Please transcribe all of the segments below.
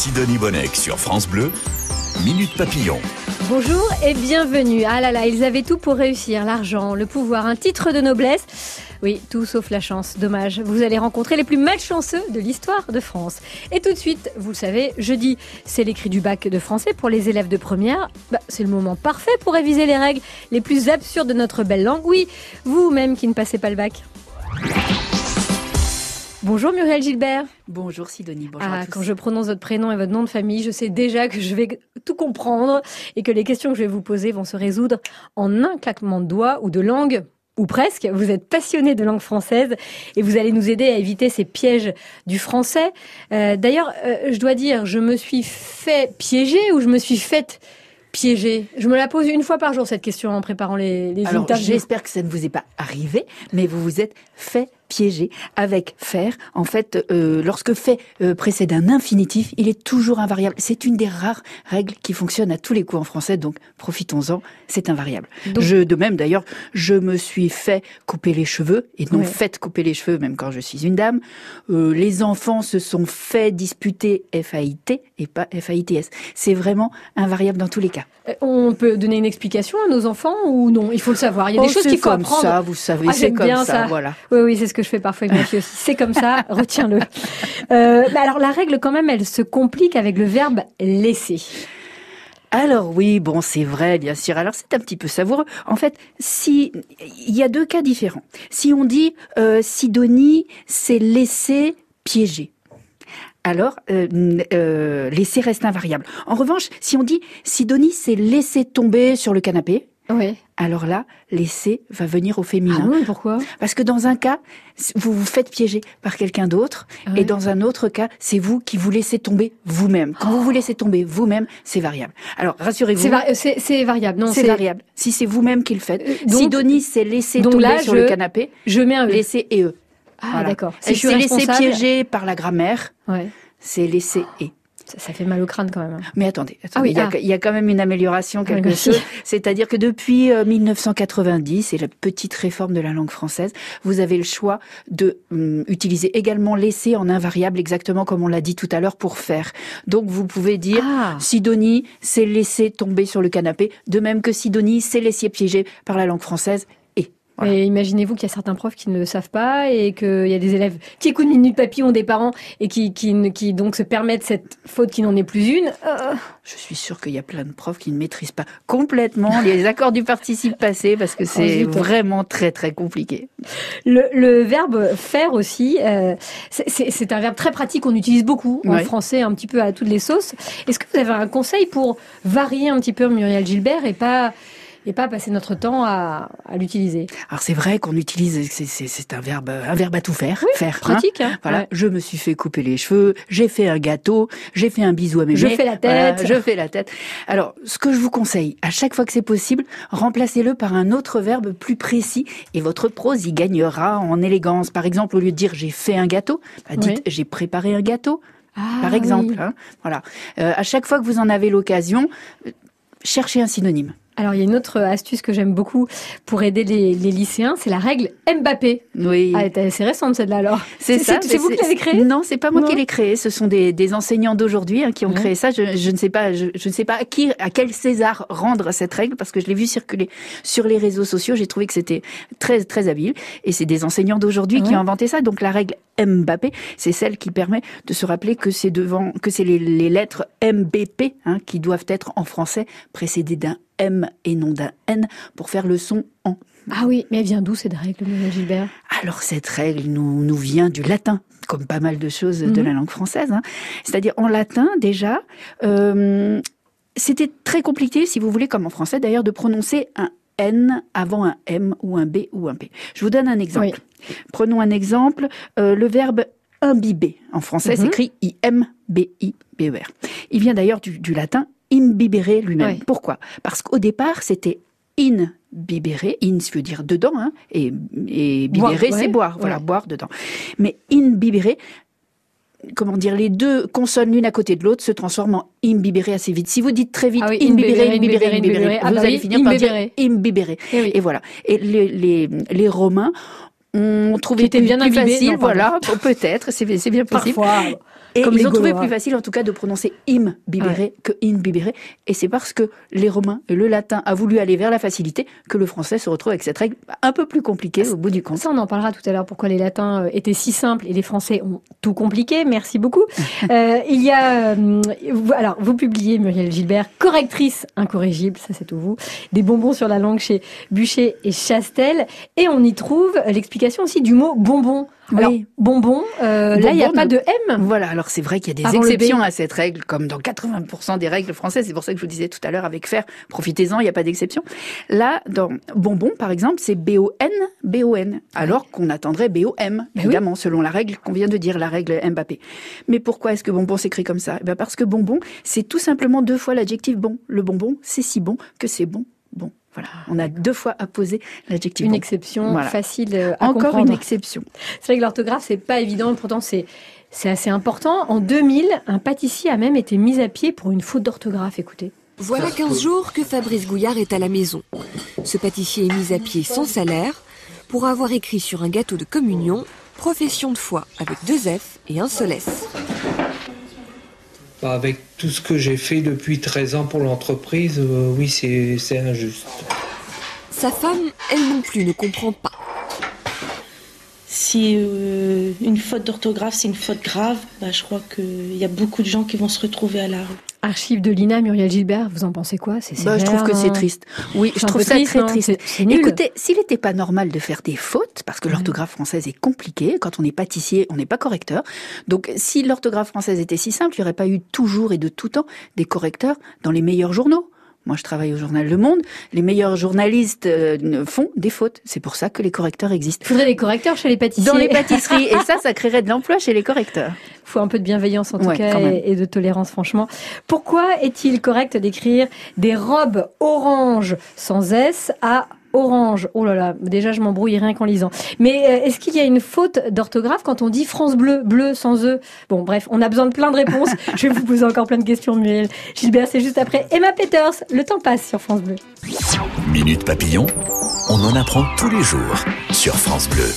Sidonie Bonnec sur France Bleu, Minute Papillon. Bonjour et bienvenue. Ah là là, ils avaient tout pour réussir, l'argent, le pouvoir, un titre de noblesse. Oui, tout sauf la chance. Dommage. Vous allez rencontrer les plus malchanceux de l'histoire de France. Et tout de suite, vous le savez, jeudi, c'est l'écrit du bac de français pour les élèves de première. Bah, c'est le moment parfait pour réviser les règles les plus absurdes de notre belle langue. Oui, vous-même qui ne passez pas le bac. Bonjour Muriel Gilbert. Bonjour Sidonie, bonjour ah, Quand je prononce votre prénom et votre nom de famille, je sais déjà que je vais tout comprendre et que les questions que je vais vous poser vont se résoudre en un claquement de doigts ou de langue ou presque. Vous êtes passionné de langue française et vous allez nous aider à éviter ces pièges du français. Euh, d'ailleurs, euh, je dois dire, je me suis fait piéger ou je me suis faite piéger? Je me la pose une fois par jour cette question en préparant les, les Alors, J'espère que ça ne vous est pas arrivé, mais vous vous êtes fait piégé avec faire. En fait, euh, lorsque fait euh, précède un infinitif, il est toujours invariable. C'est une des rares règles qui fonctionne à tous les coups en français, donc profitons-en, c'est invariable. Je, de même d'ailleurs, je me suis fait couper les cheveux, et non fait couper les cheveux, même quand je suis une dame. Euh, les enfants se sont fait disputer F-A-I-T et pas F-A-I-T-S. C'est vraiment invariable dans tous les cas. On peut donner une explication à nos enfants ou non? Il faut le savoir. Il y a des oh, choses qu'il faut comme ça, vous savez, ah, c'est comme ça, ça, voilà. Oui, oui, c'est ce que je fais parfois avec. C'est comme ça, retiens-le. Euh, alors la règle quand même, elle se complique avec le verbe laisser. Alors oui, bon, c'est vrai, bien sûr. Alors c'est un petit peu savoureux. En fait, si il y a deux cas différents. Si on dit euh, Sidonie s'est laissé piéger, alors euh, laisser reste invariable. En revanche, si on dit Sidonie s'est laissé tomber sur le canapé, oui. Alors là, laisser va venir au féminin. Ah pourquoi? Parce que dans un cas, vous vous faites piéger par quelqu'un d'autre, ah et dans un autre cas, c'est vous qui vous laissez tomber vous-même. Quand vous vous laissez tomber vous-même, c'est variable. Alors rassurez-vous. C'est variable, non C'est variable. Si c'est vous-même qui le faites. Euh, donc, si Denis s'est laissé tomber sur le canapé, je mets un e. laisser et eux. Ah d'accord. Si c'est laissé piéger par la grammaire, c'est laisser et. Ça, fait mal au crâne quand même. Hein. Mais attendez, ah il, y a, quand même une amélioration quelque chose. C'est-à-dire que depuis 1990 euh, et la petite réforme de la langue française, vous avez le choix de hum, utiliser également laisser en invariable exactement comme on l'a dit tout à l'heure pour faire. Donc vous pouvez dire ah. Sidonie s'est laissé tomber sur le canapé, de même que Sidonie s'est laissé piéger par la langue française et imaginez-vous qu'il y a certains profs qui ne le savent pas et qu'il y a des élèves qui écoutent Minute Papillon des parents et qui, qui, qui donc se permettent cette faute qui n'en est plus une. Euh. Je suis sûre qu'il y a plein de profs qui ne maîtrisent pas complètement les accords du participe passé parce que c'est vraiment très très compliqué. Le, le verbe faire aussi, euh, c'est un verbe très pratique qu'on utilise beaucoup en français un petit peu à toutes les sauces. Est-ce que vous avez un conseil pour varier un petit peu Muriel Gilbert et pas et pas passer notre temps à, à l'utiliser. Alors c'est vrai qu'on utilise, c'est un verbe, un verbe à tout faire, faire. Hein. Pratique. Hein. voilà, je me suis fait couper les cheveux, j'ai fait un gâteau, j'ai fait un bisou à mes Je fais la tête. je fais la tête. Alors, ce que je vous conseille, à chaque fois que c'est possible, remplacez-le par un autre verbe plus précis et votre prose y gagnera en élégance. Par exemple, au lieu de dire j'ai fait un gâteau, bah, dites j'ai préparé un gâteau. Ah, par exemple, hein. voilà. Euh, à chaque fois que vous en avez l'occasion, euh, cherchez un synonyme. Alors, il y a une autre astuce que j'aime beaucoup pour aider les, lycéens, c'est la règle Mbappé. Oui. Ah, c'est récente celle-là alors. C'est ça. C'est vous qui l'avez créée? Non, c'est pas moi qui l'ai créée. Ce sont des, enseignants d'aujourd'hui hein, qui ont créé ça. Je, ne sais pas, je, ne sais pas à qui, à quel César rendre cette règle parce que je l'ai vu circuler sur les réseaux sociaux. J'ai trouvé que c'était très très habile. Et c'est des enseignants d'aujourd'hui qui ont inventé ça. Donc la règle Mbappé, c'est celle qui permet de se rappeler que c'est devant, que c'est les, lettres MBP hein, qui doivent être en français précédées d'un M et non d'un N pour faire le son en. Ah oui, mais elle vient d'où cette règle, Gilbert? Alors cette règle nous, nous vient du latin, comme pas mal de choses de mhm. la langue française. Hein. C'est-à-dire en latin déjà, euh, c'était très compliqué, si vous voulez, comme en français d'ailleurs, de prononcer un N avant un M ou un B ou un P. Je vous donne un exemple. Prenons un exemple, euh, le verbe imbiber. En français, mhm. s'écrit I-M-B-I-B-E-R. Il vient d'ailleurs du, du latin imbibere lui-même. Pourquoi? Parce qu'au départ, c'était in bibere, in veut dire dedans, hein, et, et bibere c'est boire, voilà, boire dedans. Mais in bibere, comment dire, les deux consonnes l'une à côté de l'autre se transforment en imbibere assez vite. Si vous dites très vite ah imbibere, imbibere, imbibere, vous allez finir par dire imbibere. Et, et voilà. Et les, les, les Romains ont trouvé était bien plus facile, voilà, peut-être, c'est bien possible. Parfois Et Comme ils ont trouvé plus facile, en tout cas, de prononcer im bibere que in bibere. Et c'est parce que les Romains et le latin a voulu aller vers la facilité que le français se retrouve avec cette règle un peu plus compliquée au bout du compte. Ça, on en parlera tout à l'heure, pourquoi les latins euh, étaient si simples et les français ont tout compliqué. Merci beaucoup. Euh, il y a, euh, alors, vous publiez, Muriel Gilbert, correctrice incorrigible, ça c'est tout vous, des bonbons sur la langue chez Bûcher et Chastel. Et on y trouve l'explication aussi du mot bonbon. Alors, Oui. bonbon, euh, là, il n'y a pas de M. Voilà, alors c'est vrai qu'il y a des Avant exceptions à cette règle, comme dans 80% des règles françaises. C'est pour ça que je vous disais tout à l'heure avec faire, profitez-en, il n'y a pas d'exception. Là, dans bonbon, par exemple, c'est B-O-N, B-O-N, alors qu'on attendrait B-O-M, oui. évidemment, selon la règle qu'on vient de dire, la règle Mbappé. Mais pourquoi est-ce que bonbon s'écrit comme ça? Eh ben Parce que bonbon, c'est tout simplement deux fois l'adjectif bon. Le bonbon, c'est si bon que c'est bon. Voilà, on a deux fois apposé l'adjectif Une bon. exception Voilà. facile à Encore comprendre. une exception. C'est vrai que l'orthographe, c'est pas évident, pourtant c'est c'est assez important. En 2000, un pâtissier a même été mis à pied pour une faute d'orthographe. Écoutez. Voilà 15 jours que Fabrice Gouillard est à la maison. Ce pâtissier est mis à pied sans salaire pour avoir écrit sur un gâteau de communion Profession de foi avec deux F et un seul S. Bah, Avec tout ce que j'ai fait depuis 13 ans pour l'entreprise, euh, oui, c'est injuste. Sa femme, elle non plus, ne comprend pas. Si euh, une faute d'orthographe, c'est une faute grave, bah, je crois qu'il y a beaucoup de gens qui vont se retrouver à la rue. Archive de l'INA, Muriel Gilbert, vous en pensez quoi? C'est Bah, je trouve que c'est non triste. Oui, je trouve ça triste, très non triste. C'est- c'est nul. Écoutez, s'il n'était pas normal de faire des fautes, parce que l'orthographe française est compliquée, quand on est pâtissier, on n'est pas correcteur. Donc, si l'orthographe française était si simple, il n'y aurait pas eu toujours et de tout temps des correcteurs dans les meilleurs journaux. Moi, je travaille au journal Le Monde. Les meilleurs journalistes euh, font des fautes. C'est pour ça que les correcteurs existent. Il faudrait des correcteurs chez les pâtissiers. Dans les pâtisseries. Et ça, ça créerait de l'emploi chez les correcteurs. Il faut un peu de bienveillance en tout Ouais, cas et, et de tolérance franchement. Pourquoi est-il correct d'écrire des robes orange sans S à orange Oh là là, déjà je m'embrouille rien qu'en lisant. Mais euh, est-ce qu'il y a une faute d'orthographe quand on dit France Bleu, bleu sans E? Bon bref, on a besoin de plein de réponses. je vais vous poser encore plein de questions Muriel. Gilbert, c'est juste après Emma Peters. Le temps passe sur France Bleu. Minute Papillon, on en apprend tous les jours sur France Bleu.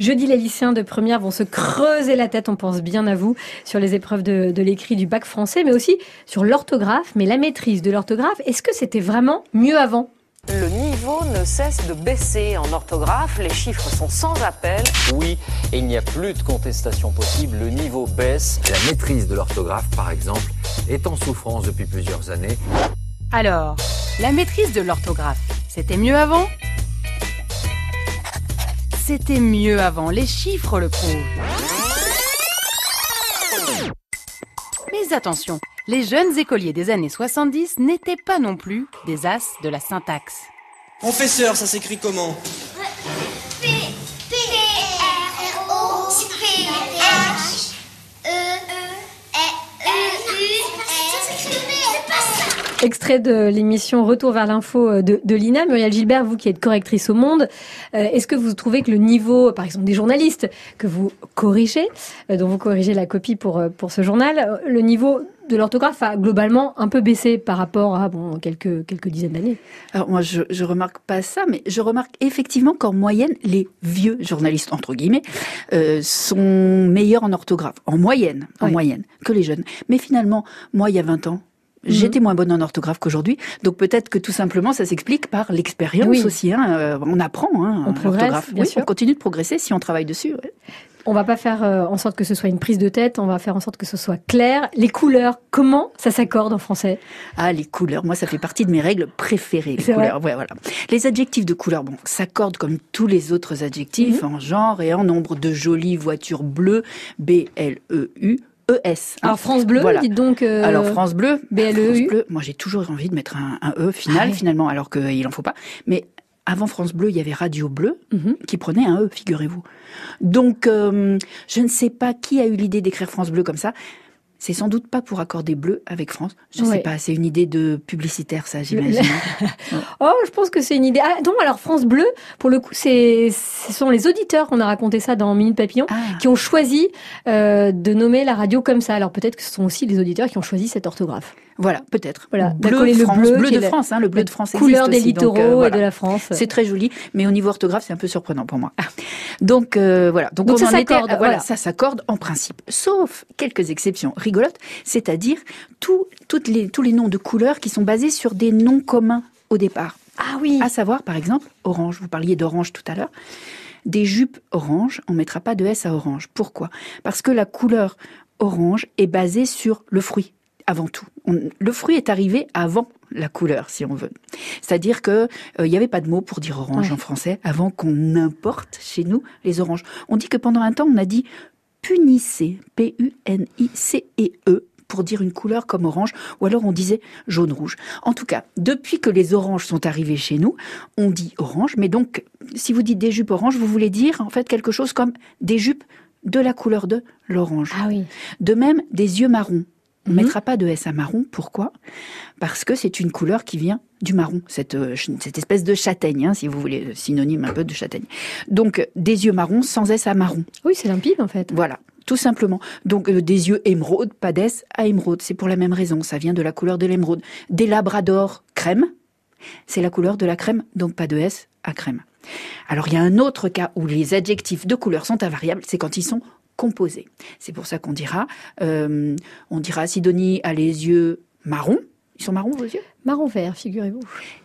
Jeudi, les lycéens de première vont se creuser la tête, on pense bien à vous, sur les épreuves de, de l'écrit du bac français, mais aussi sur l'orthographe. Mais la maîtrise de l'orthographe, est-ce que c'était vraiment mieux avant? Le niveau ne cesse de baisser en orthographe, les chiffres sont sans appel. Oui, et il n'y a plus de contestation possible, le niveau baisse. La maîtrise de l'orthographe, par exemple, est en souffrance depuis plusieurs années. Alors, la maîtrise de l'orthographe, c'était mieux avant? C'était mieux avant, les chiffres le prouvent. Mais attention, les jeunes écoliers des années 70 n'étaient pas non plus des as de la syntaxe. Professeur, ça s'écrit comment Extrait de l'émission Retour vers l'info euh, de, de l'INA. Muriel Gilbert, vous qui êtes correctrice au monde, euh, est-ce que vous trouvez que le niveau, par exemple des journalistes que vous corrigez, euh, dont vous corrigez la copie pour, pour ce journal, le niveau de l'orthographe a globalement un peu baissé par rapport à bon, quelques, quelques dizaines d'années Alors moi, je, je remarque pas ça, mais je remarque effectivement qu'en moyenne, les vieux journalistes entre guillemets euh, sont meilleurs en orthographe, en moyenne, en moyenne, que les jeunes. Mais finalement, moi, il y a 20 ans. J'étais moins bonne en orthographe qu'aujourd'hui, donc peut-être que tout simplement ça s'explique par l'expérience Oui. aussi. Hein. Euh, on apprend hein, On progresse, l'orthographe. bien Oui, sûr. on continue de progresser si on travaille dessus. ouais. On va pas faire euh, en sorte que ce soit une prise de tête, on va faire en sorte que ce soit clair. Les couleurs, comment ça s'accorde en français? Ah, les couleurs, moi ça fait partie de mes règles préférées. Les couleurs, ouais, voilà. Les adjectifs de couleur, bon, s'accordent comme tous les autres adjectifs Mhm. en genre et en nombre de jolies voitures bleues, B L E U E S. hein. Alors France Bleu, Voilà. dites donc. euh, Alors France Bleu. France Bleu, moi j'ai toujours envie de mettre un, un E final Ah finalement, alors qu'il en faut pas. Mais avant France Bleu, il y avait Radio Bleu Mhm. qui prenait un E, figurez-vous. Donc euh, je ne sais pas qui a eu l'idée d'écrire France Bleu comme ça. C'est sans doute pas pour accorder bleu avec France. Je Ouais. sais pas, c'est une idée de publicitaire ça, j'imagine. Oh, je pense que c'est une idée. Ah, non, alors France Bleu, pour le coup, c'est, ce sont les auditeurs, on a raconté ça dans Minute Papillon, Ah. qui ont choisi euh, de nommer la radio comme ça. Alors peut-être que ce sont aussi les auditeurs qui ont choisi cette orthographe. Voilà, peut-être. Voilà, bleu, le France, bleu, bleu de la- France, hein, le bleu de France couleur des aussi, donc, littoraux euh, et de la France. C'est très joli, mais au niveau orthographe, c'est un peu surprenant pour moi. Donc euh, voilà, donc, Donc on ça s'accorde, à- voilà, voilà. ça s'accorde en principe, sauf quelques exceptions rigolotes, c'est-à-dire tout- toutes les, tous les noms de couleurs qui sont basés sur des noms communs au départ. Ah oui. À savoir, par exemple, orange. Vous parliez d'orange tout à l'heure. Des jupes orange, on mettra pas de S à orange. Pourquoi? Parce que la couleur orange est basée sur le fruit avant tout. On- le fruit est arrivé avant la couleur, si on veut. C'est-à-dire que euh, il n'y avait pas de mot pour dire orange Ouais. en français avant qu'on importe chez nous les oranges. On dit que pendant un temps, on a dit punissez, P-U-N-I-C-E-E, E, pour dire une couleur comme orange, ou alors on disait jaune-rouge. En tout cas, depuis que les oranges sont arrivés chez nous, on dit orange, mais donc, si vous dites des jupes oranges, vous voulez dire en fait quelque chose comme des jupes de la couleur de l'orange. Ah oui. De même, des yeux marrons. On ne Mhm. mettra pas de S à marron. Pourquoi? Parce que c'est une couleur qui vient du marron, cette, euh, cette espèce de châtaigne, hein, si vous voulez, euh, synonyme un peu de châtaigne. Donc, euh, des yeux marrons sans S à marron. Oui, c'est limpide en fait. Voilà, tout simplement. Donc, euh, des yeux émeraude, pas d'S à émeraude. C'est pour la même raison. Ça vient de la couleur de l'émeraude. Des labradors crème, c'est la couleur de la crème, donc pas de S à crème. Alors, il y a un autre cas où les adjectifs de couleur sont invariables, c'est quand ils sont composés. C'est pour ça qu'on dira, euh, on dira Sidonie a les yeux marrons. Ils sont marrons vos yeux? Marron vert, figurez-vous.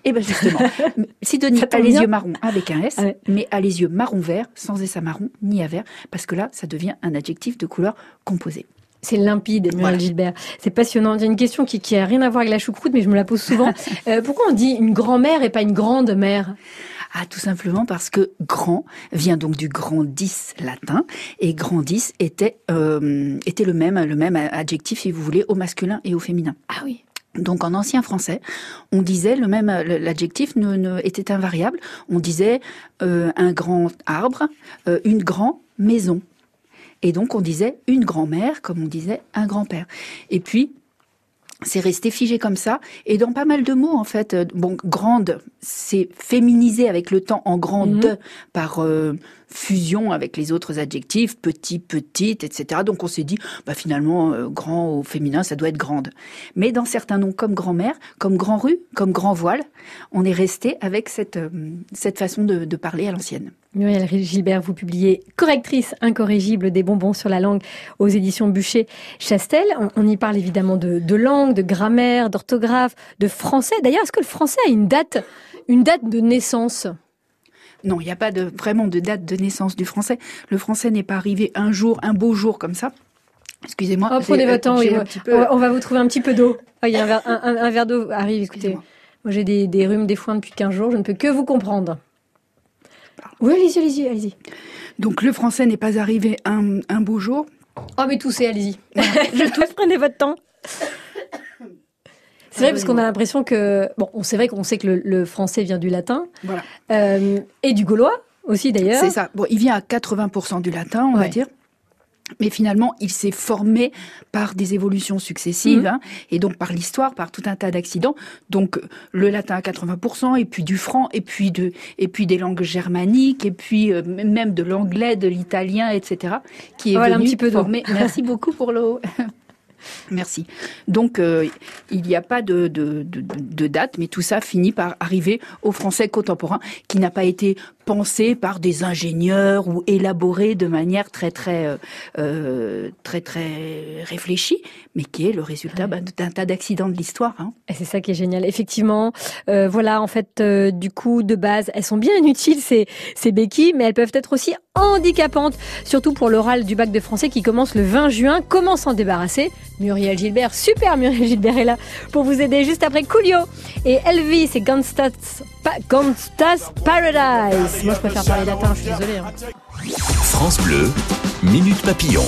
Eh bien justement, Sidonie a les bien. yeux marrons avec un S, Ah ouais. mais a les yeux marron vert sans S à marron ni à vert, parce que là, ça devient un adjectif de couleur composée. C'est limpide, Voilà. Gilbert. C'est passionnant. J'ai une question qui, qui a rien à voir avec la choucroute, mais je me la pose souvent. Euh, pourquoi on dit une grand-mère et pas une grande mère Ah, tout simplement parce que grand vient donc du grandis latin et grandis était euh, était le même le même adjectif si vous voulez au masculin et au féminin. Ah oui. Donc en ancien français, on disait le même l'adjectif ne, ne- était invariable. On disait euh, un grand arbre, euh, une grande maison. Et donc on disait une grand-mère comme on disait un grand-père. Et puis c'est resté figé comme ça. Et dans pas mal de mots, en fait, euh, bon, grande, c'est féminisé avec le temps en grande Mhm. par euh, fusion avec les autres adjectifs, petit, petite, etc. Donc on s'est dit, bah finalement, euh, grand au féminin, ça doit être grande. Mais dans certains noms comme grand-mère, comme grand-rue, comme grand voile, on est resté avec cette, euh, cette façon de, de parler à l'ancienne. Muriel Gilbert, vous publiez Correctrice incorrigible des bonbons sur la langue aux éditions Bûcher-Chastel. On, on y parle évidemment de, de langue, de grammaire, d'orthographe, de français. D'ailleurs, est-ce que le français a une date, une date de naissance? Non, il n'y a pas de, vraiment de date de naissance du français. Le français n'est pas arrivé un jour, un beau jour comme ça. Excusez-moi. Oh, Prenez j'ai- votre temps, oui. On, peu- va, on va vous trouver un petit peu d'eau. Ah, Il y a un verre, un- un- un verre d'eau arrive, écoutez. Moi, j'ai des, des rhumes, des foins depuis 15 jours. Je ne peux que vous comprendre. Oui, allez-y, allez-y, allez-y. Donc le français n'est pas arrivé un, un beau jour. Oh, mais toussez, allez-y. Je tousse, prenez votre temps. C'est vrai parce qu'on a l'impression que bon, on- c'est vrai qu'on sait que le, le français vient du latin Voilà. euh, et du gaulois aussi d'ailleurs. C'est ça. Bon, il vient à 80% du latin, on va dire. Mais finalement, il s'est formé par des évolutions successives, Mhm. hein, et donc par l'histoire, par tout un tas d'accidents. Donc le latin à 80%, et puis du franc, et puis de, et puis des langues germaniques, et puis euh, même de l'anglais, de l'italien, etc. Qui est Voilà, un venu petit peu former. Merci beaucoup pour l'eau. Merci. Donc, euh, il n'y a pas de, de, de, de date, mais tout ça finit par arriver au français contemporain, qui n'a pas été pensé par des ingénieurs ou élaboré de manière très très euh, euh, très très réfléchie, mais qui est le résultat bah, d'un tas d'accidents de l'histoire. hein. Et c'est ça qui est génial. Effectivement, euh, voilà, en fait, euh, du coup, de base, elles sont bien inutiles ces ces béquilles, mais elles peuvent être aussi handicapantes, surtout pour l'oral du bac de français qui commence le 20 juin. Comment s'en débarrasser? Muriel Gilbert, super Muriel Gilbert est là pour vous aider juste après Coolio et Elvis et Gangsta's, Pa- Gangsta's Paradise. Moi, je préfère parler latin, je suis désolée. hein. France Bleu, Minute Papillon.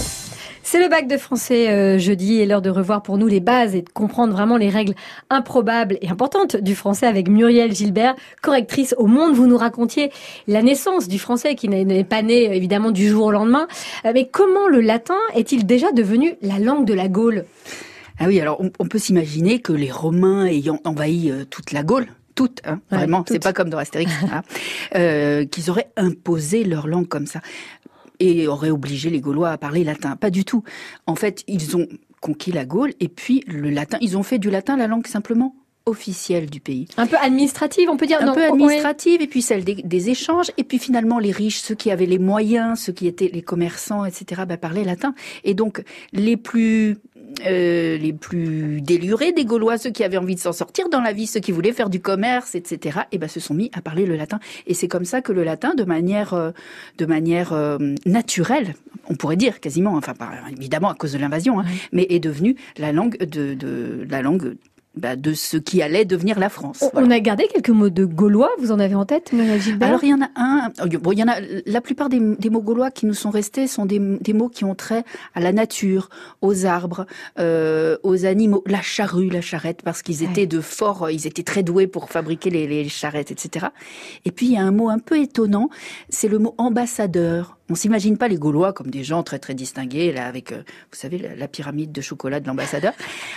C'est le bac de français euh, jeudi et l'heure de revoir pour nous les bases et de comprendre vraiment les règles improbables et importantes du français avec Muriel Gilbert, correctrice au Monde. Vous nous racontiez la naissance du français qui n'est- pas né évidemment du jour au lendemain. Euh, mais comment le latin est-il déjà devenu la langue de la Gaule? Ah oui, alors on, on peut s'imaginer que les Romains ayant envahi euh, toute la Gaule, toute, hein, Ouais, vraiment, c'est pas comme dans Astérix, hein, euh, qu'ils auraient imposé leur langue comme ça et auraient obligé les Gaulois à parler latin. Pas du tout. En fait, ils ont conquis la Gaule. Et puis le latin, ils ont fait du latin la langue simplement officielle du pays. Un peu administrative, on peut dire. Un non, peu administrative, et puis celle des, des échanges, et puis finalement les riches, ceux qui avaient les moyens, ceux qui étaient les commerçants, etc., bah, parlaient latin. Et donc les plus euh, les plus délurés des Gaulois, ceux qui avaient envie de s'en sortir dans la vie, ceux qui voulaient faire du commerce, etc., et ben se sont mis à parler le latin. Et c'est comme ça que le latin, de manière, euh, de manière euh, naturelle, on pourrait dire quasiment, enfin pas, évidemment à cause de l'invasion, hein, mais est devenu la langue de, de la langue bah, de ce qui allait devenir la France. On, Voilà. on a gardé quelques mots de gaulois, vous en avez en tête, Muriel Gilbert? Alors il y en a un. Bon, il y en a. La plupart des, des mots gaulois qui nous sont restés sont des, des mots qui ont trait à la nature, aux arbres, euh, aux animaux, la charrue, la charrette, parce qu'ils étaient de fort. Ils étaient très doués pour fabriquer les, les charrettes, etc. Et puis il y a un mot un peu étonnant. C'est le mot ambassadeur. On s'imagine pas les Gaulois comme des gens très très distingués là avec, euh, vous savez, la, la pyramide de chocolat de l'ambassadeur.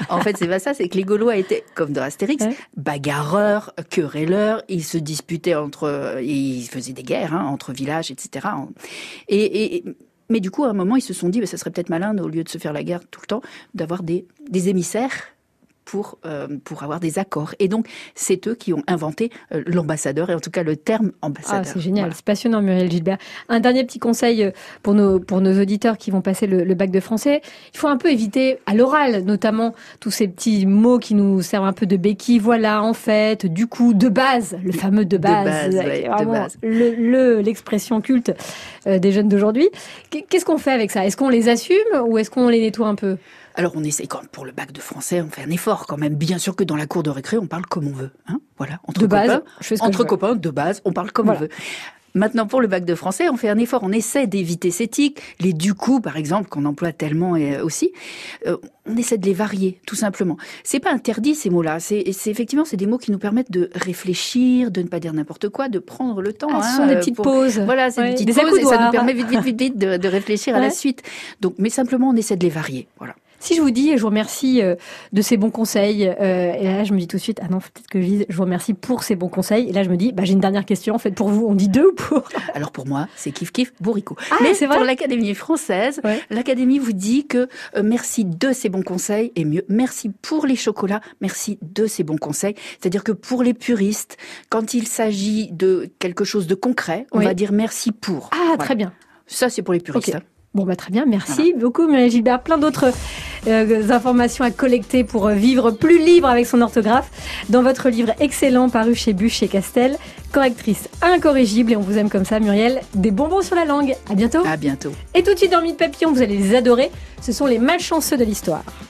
En fait, c'est pas ça. C'est que les Gaulois étaient comme dans Astérix, bagarreurs, querelleurs. Ils se disputaient entre, ils faisaient des guerres hein, entre villages, etc. Et, et mais du coup, à un moment, ils se sont dit, bah, ça serait peut-être malin, au lieu de se faire la guerre tout le temps, d'avoir des, des émissaires pour, euh, pour avoir des accords. Et donc, c'est eux qui ont inventé euh, l'ambassadeur, et en tout cas le terme ambassadeur. Ah, c'est génial, Voilà. c'est passionnant, Muriel Gilbert. Un dernier petit conseil euh, pour nos, pour nos auditeurs qui vont passer le, le bac de français. Il faut un peu éviter, à l'oral notamment, tous ces petits mots qui nous servent un peu de béquille. Voilà, en fait, du coup, de base, le fameux de base. base, ouais, qui est de base. le- le- L'expression culte euh, des jeunes d'aujourd'hui. Qu'est- Qu'est-ce qu'on fait avec ça? Est-ce qu'on les assume ou est-ce qu'on les nettoie un peu? Alors on essaie, quand pour le bac de français, on fait un effort quand même. Bien sûr que dans la cour de récré, on parle comme on veut. Hein voilà, entre De base, copains, je entre copains, de base, on parle comme Voilà. on veut. Maintenant, pour le bac de français, on fait un effort. On essaie d'éviter ces tics. Les du coup, par exemple, qu'on emploie tellement euh, aussi, euh, on essaie de les varier, tout simplement. C'est pas interdit ces mots-là. C'est effectivement, c'est des mots qui nous permettent de réfléchir, de ne pas dire n'importe quoi, de prendre le temps. Ah, ce hein, sont des petites pour- pauses. Voilà, c'est Ouais, des petites des pauses et ça nous permet vite, vite, vite, vite de, de réfléchir à la suite. Donc, mais simplement, on essaie de les varier. Voilà. Si je vous dis, et je vous remercie euh, de ces bons conseils, euh, et là je me dis tout de suite, ah non, peut-être que je dise, je vous remercie pour ces bons conseils. Et là je me dis, bah, j'ai une dernière question en fait pour vous. On dit deux ou pour? Alors pour moi, c'est kiff kiff bourricot. Ah, Mais c'est vrai? pour l'Académie française, l'Académie vous dit que euh, merci de ces bons conseils et mieux, merci pour les chocolats, merci de ces bons conseils. C'est-à-dire que pour les puristes, quand il s'agit de quelque chose de concret, on Oui. va dire merci pour. Ah, Voilà. très bien. Ça, c'est pour les puristes. Ok. Bon, bah, très bien. Merci beaucoup, Muriel Gilbert. Plein d'autres euh, informations à collecter pour euh, vivre plus libre avec son orthographe dans votre livre excellent paru chez Bûche et Castel, correctrice incorrigible. Et on vous aime comme ça, Muriel. Des bonbons sur la langue. À bientôt. À bientôt. Et tout de suite dans Mythe Papillon, vous allez les adorer. Ce sont les malchanceux de l'histoire.